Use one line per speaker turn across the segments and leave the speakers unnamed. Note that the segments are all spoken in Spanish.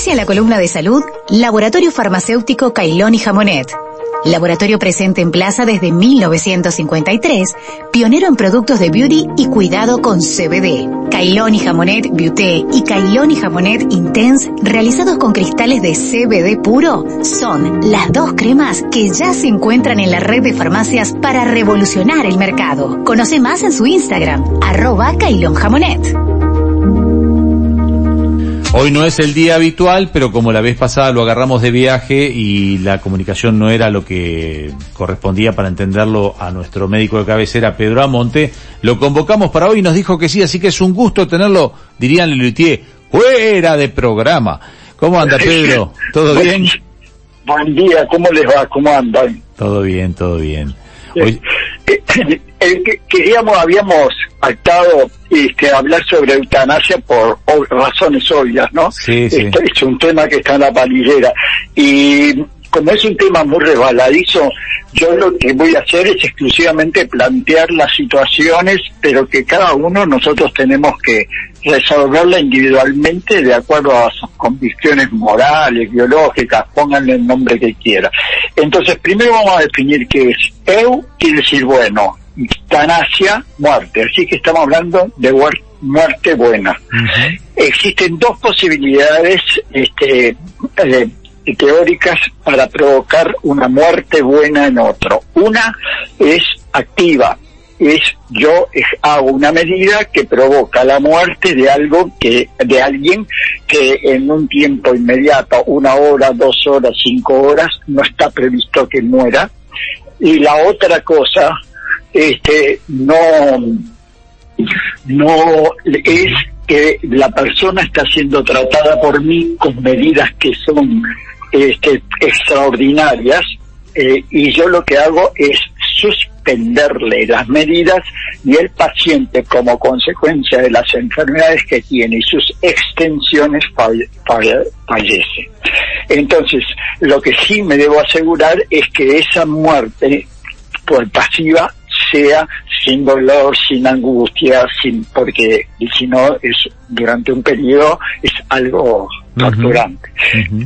Auspicia la columna de salud Laboratorio Farmacéutico Cailón y Jamonet. Laboratorio presente en plaza desde 1953, pionero en productos de beauty y cuidado con CBD. Cailón y Jamonet Beauté y Cailón y Jamonet Intense, realizados con cristales de CBD puro, son las dos cremas que ya se encuentran en la red de farmacias para revolucionar el mercado. Conoce más en su Instagram, arroba Cailón Jamonet.
Hoy no es el día habitual, pero como la vez pasada lo agarramos de viaje y la comunicación no era lo que correspondía para entenderlo a nuestro médico de cabecera, Pedro Amonte, lo convocamos para hoy y nos dijo que sí, así que es un gusto tenerlo, dirían Lelutier, fuera de programa. ¿Cómo anda Pedro? ¿Todo bien?
Buen día, ¿cómo les va? ¿Cómo andan?
Todo bien, todo bien.
Hoy... Eh, eh, queríamos, habíamos pactado este, hablar sobre eutanasia por razones obvias, ¿no?
Sí, sí.
Este es un tema que está en la palillera. Y como es un tema muy resbaladizo, yo lo que voy a hacer es exclusivamente plantear las situaciones, pero que cada uno nosotros tenemos que resolverla individualmente de acuerdo a sus convicciones morales, biológicas, pónganle el nombre que quiera. Entonces, primero vamos a definir qué es. Eu quiere decir bueno, eutanasia, muerte. Así que estamos hablando de muerte buena. Existen dos posibilidades este, eh, teóricas para provocar una muerte buena en otro. Una es activa, es yo hago una medida que provoca la muerte de algo que de alguien que en un tiempo inmediato, una hora, dos horas, cinco horas, no está previsto que muera. Y la otra cosa este, no, no es que la persona está siendo tratada por mí con medidas que son este, extraordinarias eh, y yo lo que hago es suspenderle las medidas y el paciente como consecuencia de las enfermedades que tiene y sus extensiones fallece. Entonces, lo que sí me debo asegurar es que esa muerte por pasiva sea sin dolor, sin angustia, sin porque si no es durante un periodo es algo torturante.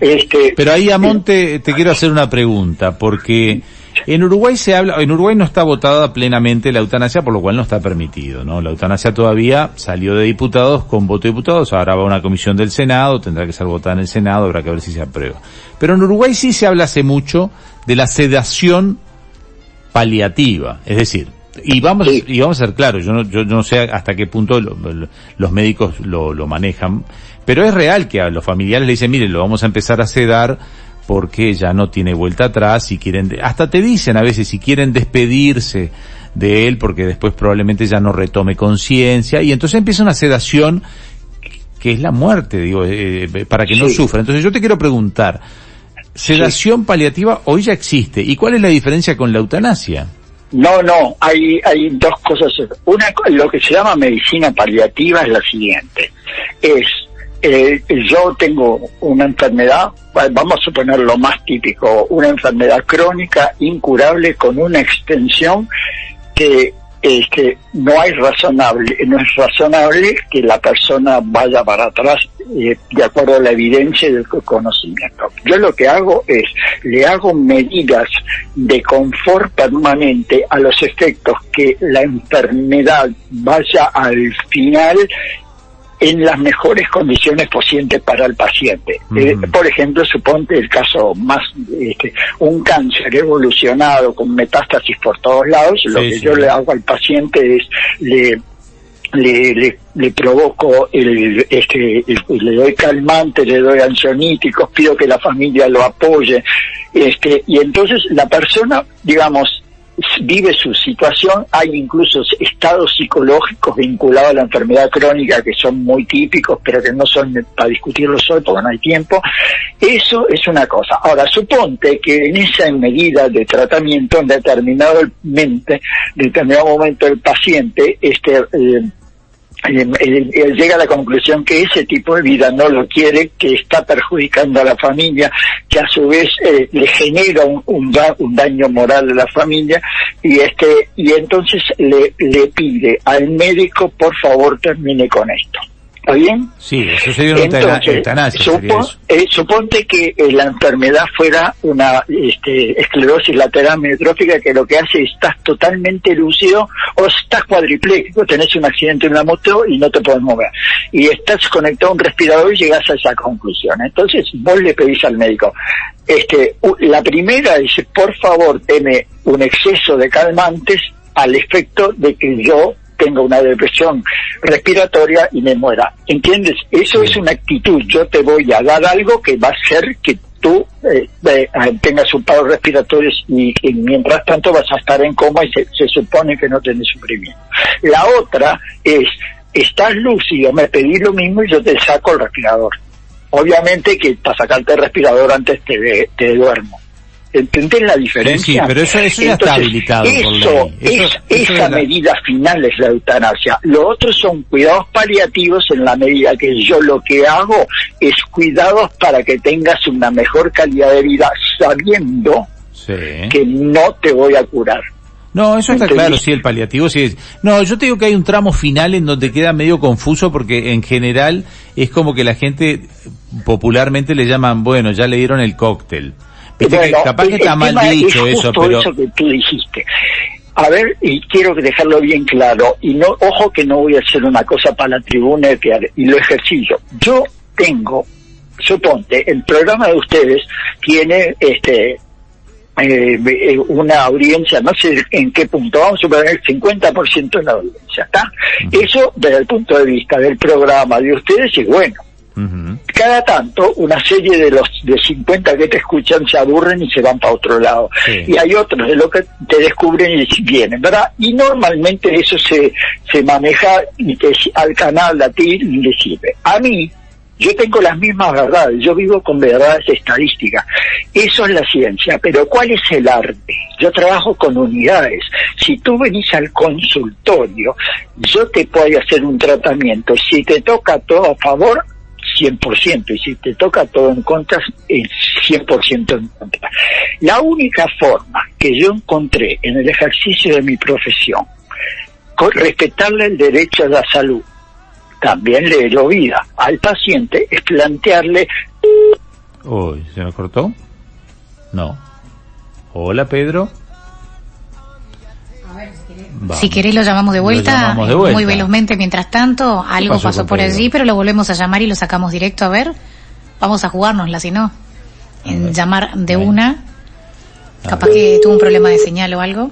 este, Pero ahí a Monte te quiero hacer una pregunta porque en Uruguay se habla, en Uruguay no está votada plenamente la eutanasia, por lo cual no está permitido, ¿no? La eutanasia todavía salió de diputados con voto de diputados, ahora va a una comisión del Senado, tendrá que ser votada en el Senado, habrá que ver si se aprueba. Pero en Uruguay sí se habla hace mucho de la sedación paliativa, es decir, y vamos, y vamos a ser claros, yo no, yo, no sé hasta qué punto los médicos lo, lo, manejan, pero es real que a los familiares le dicen, miren, lo vamos a empezar a sedar porque ya no tiene vuelta atrás y quieren, hasta te dicen a veces si quieren despedirse de él porque después probablemente ya no retome conciencia y entonces empieza una sedación que es la muerte, digo, eh, eh, para que no sufra. Entonces yo te quiero preguntar, sedación paliativa hoy ya existe. ¿Y cuál es la diferencia con la eutanasia?
No, no, hay, hay dos cosas. Una, lo que se llama medicina paliativa es la siguiente. Es, eh, yo tengo una enfermedad, vamos a suponer lo más típico, una enfermedad crónica incurable con una extensión que que no hay razonable, no es razonable que la persona vaya para atrás eh, de acuerdo a la evidencia y el conocimiento. Yo lo que hago es, le hago medidas de confort permanente a los efectos que la enfermedad vaya al final en las mejores condiciones posibles para el paciente. Eh, por ejemplo, suponte el caso más, este, un cáncer evolucionado con metástasis por todos lados, lo que yo le hago al paciente es le le, le, provoco el, este, le doy calmante, le doy ansiolíticos, pido que la familia lo apoye, este, y entonces la persona, digamos, vive su situación, hay incluso estados psicológicos vinculados a la enfermedad crónica que son muy típicos, pero que no son para discutirlos hoy porque no hay tiempo. Eso es una cosa. Ahora, suponte que en esa medida de tratamiento, en determinado mente, determinado momento el paciente, este, eh, él, llega a la conclusión que ese tipo de vida no lo quiere, que está perjudicando a la familia, que a su vez eh, le genera un, un, daño moral a la familia y este y entonces le, le pide al médico por favor termine con esto. ¿Está bien?
Sí, eso sería una eutanasia.
Eh, suponte que eh, la enfermedad fuera una este, esclerosis lateral amiotrófica que lo que hace es estás totalmente lúcido o estás cuadripléjico, tenés un accidente en una moto y no te puedes mover. Y estás conectado a un respirador y llegas a esa conclusión. Entonces vos le pedís al médico, este, la primera dice, por favor, teme un exceso de calmantes al efecto de que yo tenga una depresión respiratoria y me muera. ¿Entiendes? Eso es una actitud. Yo te voy a dar algo que va a hacer que tú eh, eh, tengas un paro respiratorio y, mientras tanto vas a estar en coma y se, supone que no tenés sufrimiento. La otra es, estás lúcido, me pedí lo mismo y yo te saco el respirador. Obviamente que para sacarte el respirador antes te, te duermo. ¿Entendés la diferencia?
Sí, pero eso, ya está habilitado
eso, esa medida final es la eutanasia. Lo otro son cuidados paliativos en la medida que yo lo que hago es cuidados para que tengas una mejor calidad de vida sabiendo que no te voy a curar.
No, eso está claro, sí, el paliativo sí es. No, yo te digo que hay un tramo final en donde queda medio confuso porque en general es como que la gente popularmente le llaman, bueno, ya le dieron el cóctel capaz que está mal dicho eso, pero...
eso que tú dijiste. A ver, y quiero dejarlo bien claro, y no, ojo que no voy a hacer una cosa para la tribuna y lo ejercicio. Yo tengo, suponte, el programa de ustedes tiene este eh, una audiencia, no sé en qué punto, vamos a poner el 50% de la audiencia, ¿está? Eso desde el punto de vista del programa de ustedes es bueno. Cada tanto, una serie de los de 50 que te escuchan se aburren y se van para otro lado. Y hay otros de los que te descubren y vienen, ¿verdad? Y normalmente eso se, se maneja y que al canal a ti le sirve. A mí, yo tengo las mismas verdades, yo vivo con verdades estadísticas. Eso es la ciencia, pero ¿cuál es el arte? Yo trabajo con unidades. Si tú venís al consultorio, yo te puedo hacer un tratamiento. Si te toca todo a favor, 100%, y si te toca todo en contra, es 100% en contra. La única forma que yo encontré en el ejercicio de mi profesión, con respetarle el derecho a la salud, también le dio vida al paciente, es plantearle...
Uy, ¿se me cortó? No. Hola, Pedro.
Si querés lo llamamos de vuelta, muy velozmente mientras tanto, algo pasó, por allí, pero lo volvemos a llamar y lo sacamos directo a ver. Vamos a jugárnosla, si no, en llamar de una. Capaz que tuvo un problema de señal o algo.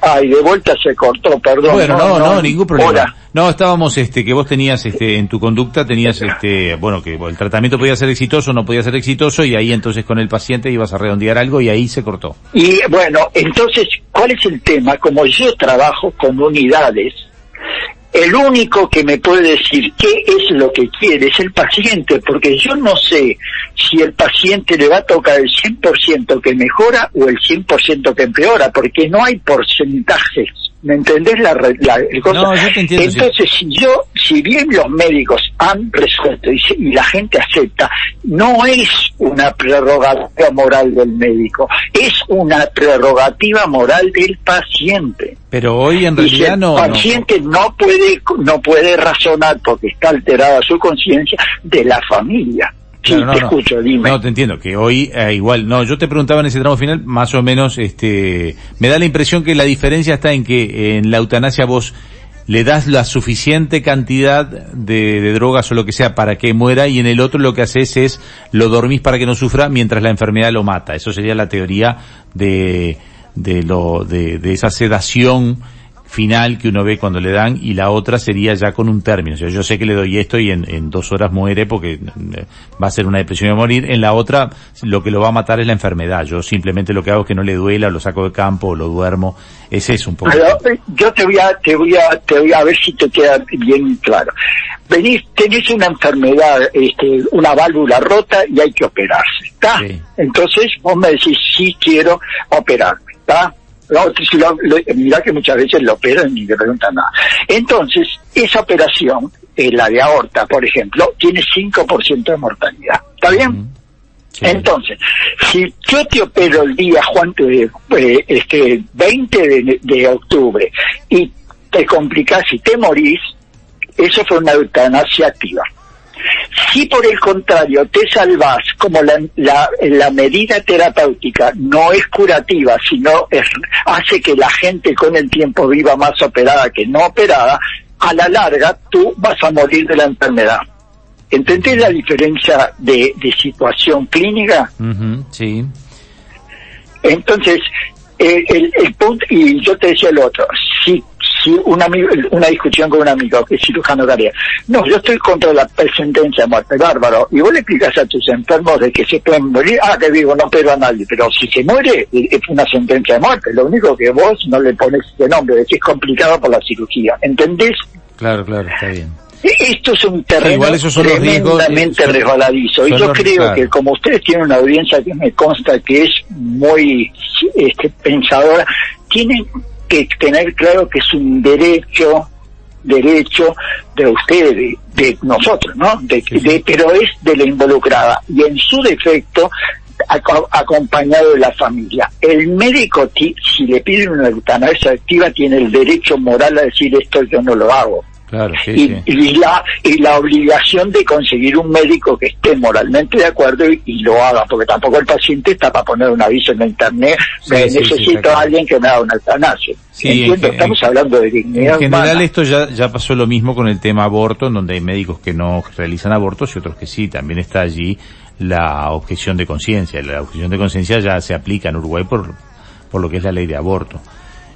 Ay, de vuelta se cortó, perdón.
Bueno, no, no, ningún problema. No, estábamos, este, que vos tenías, este, en tu conducta tenías, este, bueno, que el tratamiento podía ser exitoso, no podía ser exitoso, y ahí entonces con el paciente ibas a redondear algo y ahí se cortó.
Y bueno, entonces, ¿cuál es el tema? Como yo trabajo con unidades, el único que me puede decir qué es lo que quiere es el paciente, porque yo no sé si el paciente le va a tocar el 100% que mejora o el 100% que empeora, porque no hay porcentajes ¿Me entendés la, el cosa?
No, yo te entiendo,
Entonces, si yo, si bien los médicos han resuelto y, la gente acepta, no es una prerrogativa moral del médico, es una prerrogativa moral del paciente.
Pero hoy en realidad no.
El paciente no puede, no puede razonar porque está alterada su conciencia de la familia. Sí, te escucho, dime.
No, te entiendo, que hoy eh, igual, no, yo te preguntaba en ese tramo final, más o menos, este, me da la impresión que la diferencia está en que en la eutanasia vos le das la suficiente cantidad de, de, drogas o lo que sea para que muera y en el otro lo que haces es lo dormís para que no sufra mientras la enfermedad lo mata. Eso sería la teoría de, de lo, de, de esa sedación final que uno ve cuando le dan y la otra sería ya con un término. O sea, yo sé que le doy esto y en, dos horas muere porque eh, va a ser una depresión y a morir. En la otra lo que lo va a matar es la enfermedad. Yo simplemente lo que hago es que no le duela, lo saco de campo, o lo duermo. Ese es un poco.
Eh, yo te voy a, te voy a, te voy a ver si te queda bien claro. Venís, tenés una enfermedad, este, una válvula rota y hay que operarse, ¿está? Entonces vos me decís, sí quiero operarme, ¿está? No, mira que muchas veces lo operan y le preguntan nada. Entonces, esa operación, eh, la de aorta, por ejemplo, tiene 5% de mortalidad. ¿Está bien? Entonces, si yo te opero el día, Juan, eh, este, 20 de, de octubre y te complicás y te morís, eso fue una eutanasia activa. Si por el contrario te salvás, como la, la, medida terapéutica no es curativa, sino es, hace que la gente con el tiempo viva más operada que no operada, a la larga tú vas a morir de la enfermedad. ¿Entendés la diferencia de, situación clínica?
sí.
Entonces, el, el, punto, y yo te decía el otro, si, si un amigo, una discusión con un amigo que es cirujano área, no, yo estoy contra la sentencia de muerte, bárbaro, y vos le explicas a tus enfermos de que se pueden morir, ah, que digo, no pero a nadie, pero si se muere, es una sentencia de muerte, lo único que vos no le pones ese nombre, es que es complicado por la cirugía, ¿entendés?
Claro, claro, está bien.
Esto es un terreno tremendamente resbaladizo. Y yo creo que como ustedes tienen una audiencia que me consta que es muy este, pensadora, tienen que tener claro que es un derecho derecho de ustedes, de, nosotros, ¿no? De, pero es de la involucrada y en su defecto acompañado de la familia. El médico, si le piden una eutanasia activa, tiene el derecho moral a decir esto yo no lo hago y, la, y la obligación de conseguir un médico que esté moralmente de acuerdo y, lo haga, porque tampoco el paciente está para poner un aviso en la internet, necesito a alguien que me haga una eutanasia. Entiendo, estamos hablando de dignidad.
En general esto ya, ya pasó lo mismo con el tema aborto, en donde hay médicos que no realizan abortos y otros que sí, también está allí la objeción de conciencia. La objeción de conciencia ya se aplica en Uruguay por, por lo que es la ley de aborto.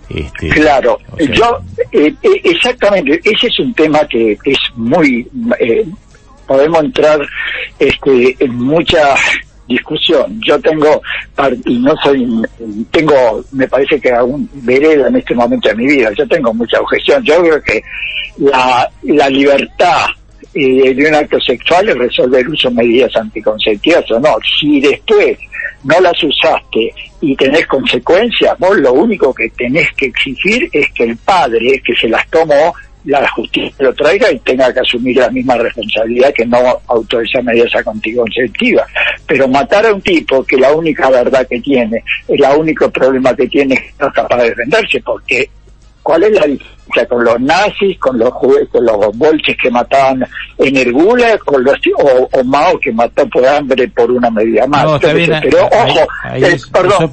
Este, claro, yo eh, eh, exactamente, ese es un tema que es muy, eh, podemos entrar este, en mucha discusión. Yo tengo, y no soy, tengo, me parece que aún vereda en este momento de mi vida, yo tengo mucha objeción. Yo creo que la, la libertad de un acto sexual es resolver uso medidas anticonceptivas o no. Si después no las usaste y tenés consecuencias, vos lo único que tenés que exigir es que el padre que se las tomó, la justicia lo traiga y tenga que asumir la misma responsabilidad que no autorizar medidas anticonceptivas. Pero matar a un tipo que la única verdad que tiene, el único problema que tiene es que no es capaz de defenderse, porque ¿cuál es la diferencia? Con los nazis, con los con los bolches que mataban en Ergula, con los o, o, Mao que mató por hambre por una medida más. No, pero ojo, eh, perdón,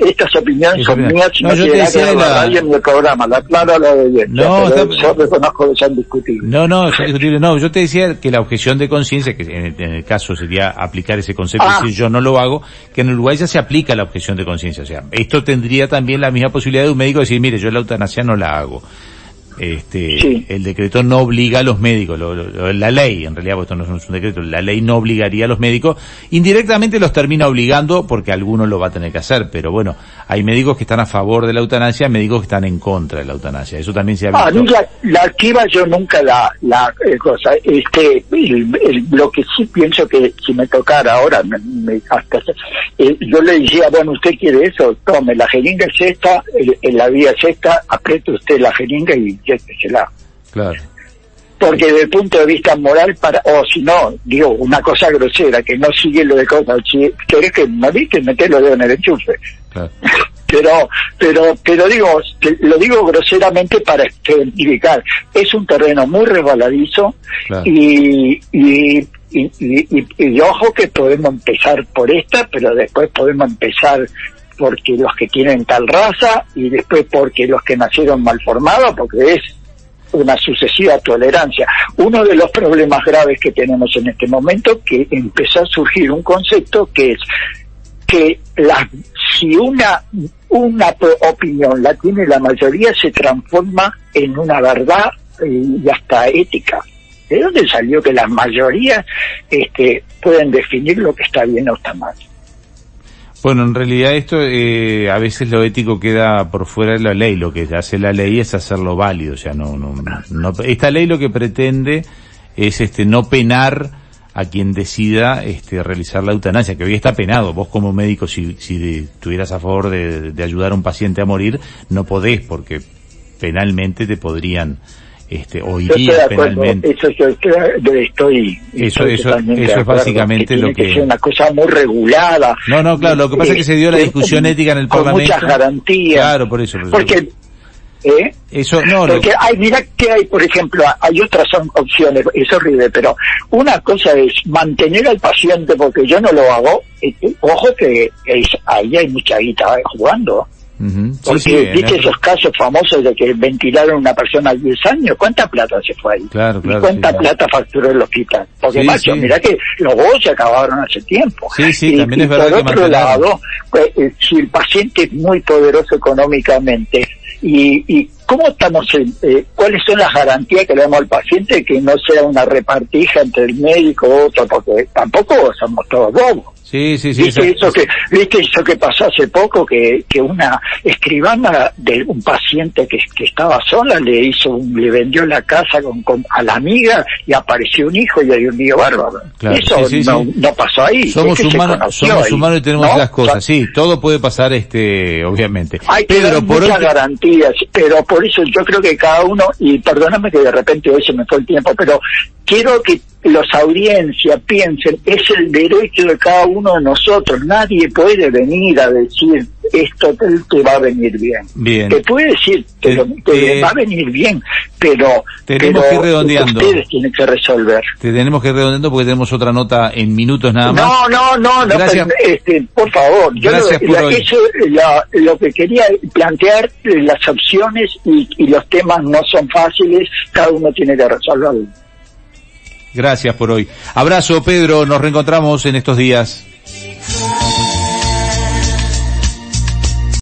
estas opiniones son mías y no, yo te decía la... en el programa, la claro la de no, yo reconozco que.
No, no, no, yo te decía que la objeción de conciencia, que en el, caso sería aplicar ese concepto ah. si yo no lo hago, que en Uruguay ya se aplica la objeción de conciencia, o sea, esto tendría también la misma posibilidad de un médico decir, mire, yo la eutanasia no la hago este, el decreto no obliga a los médicos, la ley, en realidad, esto no es un decreto, la ley no obligaría a los médicos, indirectamente los termina obligando porque alguno lo va a tener que hacer, pero bueno, hay médicos que están a favor de la eutanasia, médicos que están en contra de la eutanasia, eso también se ha
ah, visto. la, activa yo nunca la, la eh, cosa, este, lo que sí pienso que si me tocara ahora, me, hasta, eh, yo le decía, bueno, usted quiere eso, tome, la jeringa es esta, en la vía es esta, apriete usted la jeringa y
Claro.
Porque desde el punto de vista moral, para o si no, digo, una cosa grosera, que no sigue lo de cosas, si querés que moriste, meterlo en el enchufe. pero, pero, pero digo, lo digo groseramente para identificar. Es un terreno muy resbaladizo y, y, y, y, ojo que podemos empezar por esta, pero después podemos empezar porque los que tienen tal raza y después porque los que nacieron mal formados, porque es una sucesiva tolerancia. Uno de los problemas graves que tenemos en este momento que empezó a surgir un concepto que es que la, si una una opinión la tiene la mayoría se transforma en una verdad eh, y hasta ética. ¿De dónde salió que la mayoría este, pueden definir lo que está bien o está mal?
Bueno, en realidad esto eh, a veces lo ético queda por fuera de la ley. Lo que hace la ley es hacerlo válido. O sea, no, no, no, esta ley lo que pretende es este no penar a quien decida este realizar la eutanasia, que hoy está penado. Vos como médico, si, si estuvieras a favor de, de ayudar a un paciente a morir, no podés porque penalmente te podrían este, día penalmente.
Eso yo estoy,
eso, eso, eso es básicamente lo que...
es una cosa muy regulada.
No, no, claro, lo que pasa es que se dio la discusión ética en el Parlamento.
Con muchas garantías.
Claro, por eso.
Porque ¿Eh?
Eso, no,
Porque hay, mira que hay, por ejemplo, hay otras opciones, es horrible, pero una cosa es mantener al paciente, porque yo no lo hago, ojo que ahí hay mucha guita jugando. Porque viste esos casos famosos de que ventilaron a una persona 10 años, ¿cuánta plata se fue ahí?
Claro, claro,
¿Y cuánta plata facturó el hospital? Porque macho, mira que los juegos se acabaron hace tiempo.
Sí, sí, también es verdad
por otro lado, pues, eh, si el paciente es muy poderoso económicamente, y, y cómo estamos, eh, cuáles son las garantías que le damos al paciente que no sea una repartija entre el médico y otro, porque tampoco somos todos bobos.
Sí, sí, sí.
¿Viste eso, que, ¿Viste eso que pasó hace poco? Que, que una escribana de un paciente que, que estaba sola le hizo le vendió la casa con, a la amiga y apareció un hijo y hay un niño bárbaro. eso no, no, pasó ahí.
Somos humanos, somos humanos y tenemos las cosas. sí, todo puede pasar, este, obviamente.
Hay Pedro, por muchas garantías, pero por eso yo creo que cada uno, y perdóname que de repente hoy se me fue el tiempo, pero quiero que los audiencias piensen, es el derecho de cada uno de nosotros. Nadie puede venir a decir esto te, va a venir bien.
bien.
Te puede decir, te, va a venir bien, pero,
tenemos que ir redondeando.
ustedes tienen que resolver.
Te tenemos que ir redondeando porque tenemos otra nota en minutos nada más.
No, no, no, no este, por favor. Yo
Gracias
lo,
por
Eso, lo que quería plantear, las opciones y, y los temas no son fáciles, cada uno tiene que resolverlo.
Gracias por hoy. Abrazo, Pedro. Nos reencontramos en estos días.